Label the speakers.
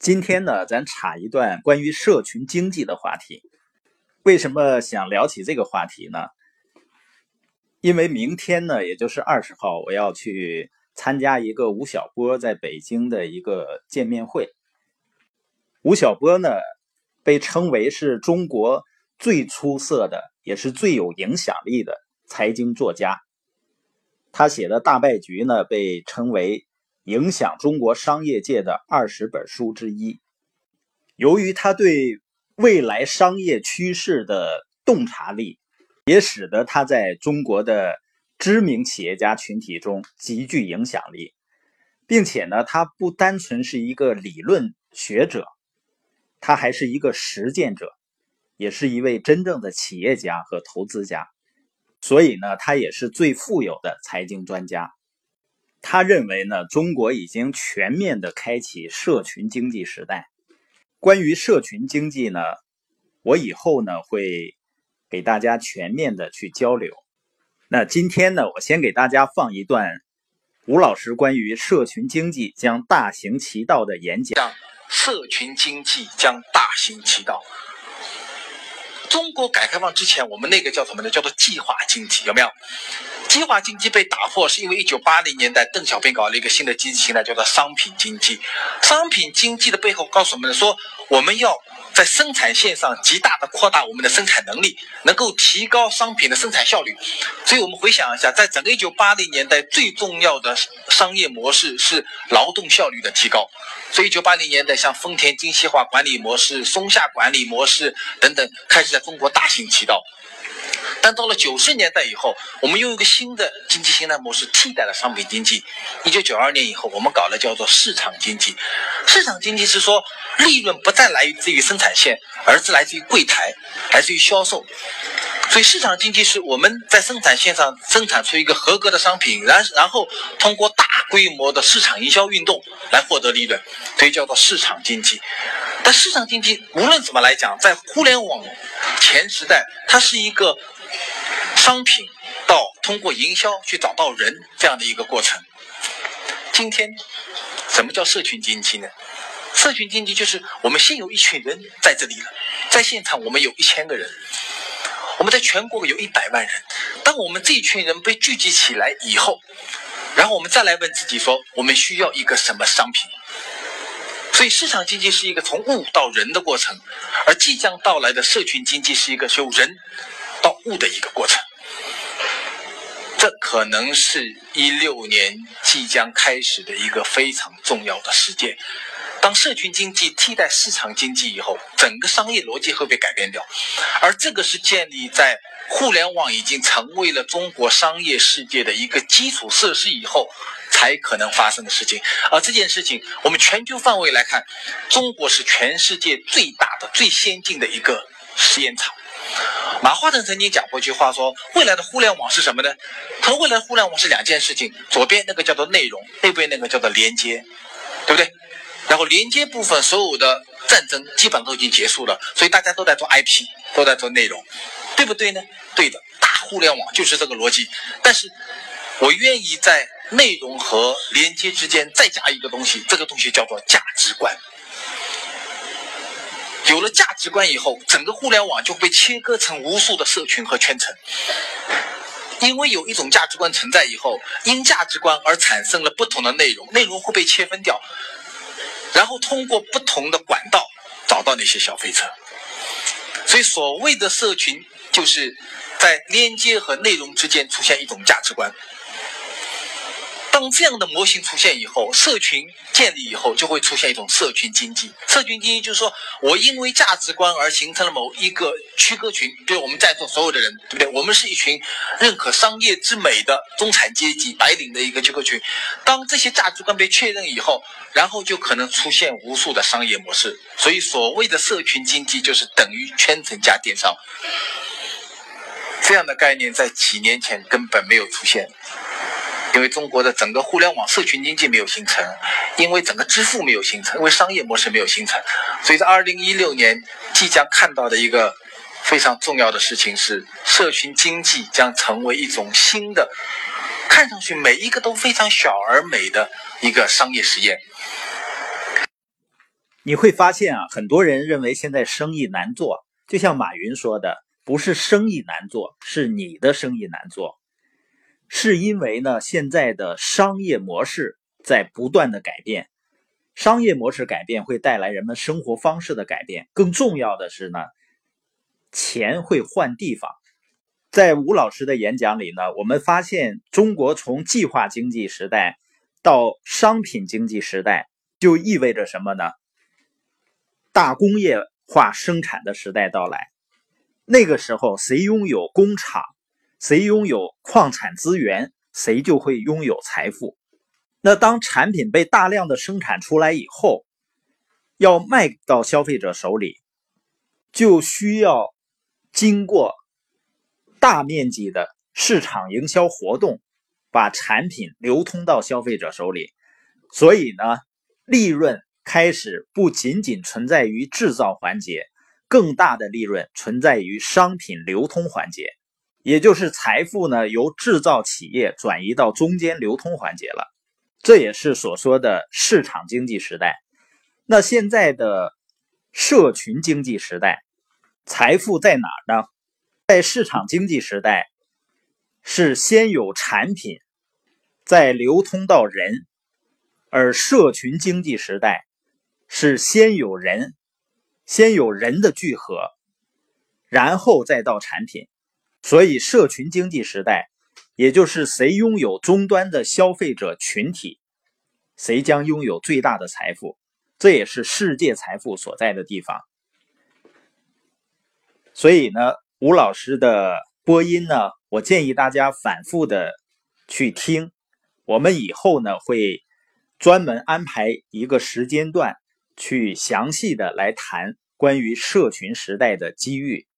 Speaker 1: 今天呢，咱插一段关于社群经济的话题。为什么想聊起这个话题呢？因为明天呢，也就是二十号，我要去参加一个吴晓波在北京的一个见面会。吴晓波呢，被称为是中国最出色的，也是最有影响力的财经作家。他写的大败局呢，被称为。影响中国商业界的二十本书之一。由于他对未来商业趋势的洞察力，也使得他在中国的知名企业家群体中极具影响力，并且呢，他不单纯是一个理论学者，他还是一个实践者，也是一位真正的企业家和投资家。所以呢，他也是最富有的财经专家。他认为呢，中国已经全面的开启社群经济时代。关于社群经济呢，我以后呢会给大家全面的去交流。那今天呢，我先给大家放一段吴老师关于社群经济将大行其道的演讲。
Speaker 2: 社群经济将大行其道。中国改革开放之前，我们那个叫什么呢？叫做计划经济，有没有？计划经济被打破，是因为一九八零年代邓小平搞了一个新的经济形态，叫做商品经济。商品经济的背后告诉我们说，我们要在生产线上极大的扩大我们的生产能力，能够提高商品的生产效率。所以我们回想一下，在整个一九八零年代，最重要的商业模式是劳动效率的提高。所以一九八零年代，像丰田精细化管理模式、松下管理模式等等，开始在中国大行其道。但到了九十年代以后，我们用一个新的经济形态模式替代了商品经济。一九九二年以后，我们搞了叫做市场经济。市场经济是说，利润不再来自于生产线，而是来自于柜台，来自于销售。所以市场经济是我们在生产线上生产出一个合格的商品，然然后通过大规模的市场营销运动来获得利润，所以叫做市场经济。但市场经济无论怎么来讲，在互联网前时代，它是一个。商品到通过营销去找到人这样的一个过程。今天，什么叫社群经济呢？社群经济就是我们先有一群人在这里了，在现场我们有一千个人，我们在全国有一百万人。当我们这一群人被聚集起来以后，然后我们再来问自己说，我们需要一个什么商品？所以，市场经济是一个从物到人的过程，而即将到来的社群经济是一个由人。到物的一个过程，这可能是一六年即将开始的一个非常重要的事件。当社群经济替代市场经济以后，整个商业逻辑会被改变掉，而这个是建立在互联网已经成为了中国商业世界的一个基础设施以后才可能发生的事情。而这件事情，我们全球范围来看，中国是全世界最大的、最先进的一个实验场。马化腾曾经讲过一句话，说未来的互联网是什么呢？他未来的互联网是两件事情，左边那个叫做内容，右边那个叫做连接，对不对？然后连接部分所有的战争基本都已经结束了，所以大家都在做 IP，都在做内容，对不对呢？对的，大互联网就是这个逻辑。但是我愿意在内容和连接之间再加一个东西，这个东西叫做价值观。有了价值观以后，整个互联网就被切割成无数的社群和圈层。因为有一种价值观存在以后，因价值观而产生了不同的内容，内容会被切分掉，然后通过不同的管道找到那些消费者。所以，所谓的社群，就是在连接和内容之间出现一种价值观。当这样的模型出现以后，社群建立以后，就会出现一种社群经济。社群经济就是说我因为价值观而形成了某一个区隔群，对我们在座所有的人，对不对？我们是一群认可商业之美的中产阶级白领的一个区隔群。当这些价值观被确认以后，然后就可能出现无数的商业模式。所以，所谓的社群经济就是等于圈层加电商这样的概念，在几年前根本没有出现。因为中国的整个互联网社群经济没有形成，因为整个支付没有形成，因为商业模式没有形成，所以在二零一六年即将看到的一个非常重要的事情是，社群经济将成为一种新的，看上去每一个都非常小而美的一个商业实验。
Speaker 1: 你会发现啊，很多人认为现在生意难做，就像马云说的，不是生意难做，是你的生意难做，是因为呢，现在的商业模式在不断的改变，商业模式改变会带来人们生活方式的改变，更重要的是呢，钱会换地方。在吴老师的演讲里呢，我们发现中国从计划经济时代到商品经济时代，就意味着什么呢？大工业化生产的时代到来。那个时候，谁拥有工厂，谁拥有矿产资源，谁就会拥有财富。那当产品被大量的生产出来以后，要卖到消费者手里，就需要经过。大面积的市场营销活动，把产品流通到消费者手里，所以呢，利润开始不仅仅存在于制造环节，更大的利润存在于商品流通环节，也就是财富呢由制造企业转移到中间流通环节了。这也是所说的市场经济时代。那现在的社群经济时代，财富在哪儿呢？在市场经济时代，是先有产品，再流通到人；而社群经济时代是先有人，先有人的聚合，然后再到产品。所以，社群经济时代，也就是谁拥有终端的消费者群体，谁将拥有最大的财富。这也是世界财富所在的地方。所以呢？吴老师的播音呢，我建议大家反复的去听。我们以后呢会专门安排一个时间段，去详细的来谈关于社群时代的机遇。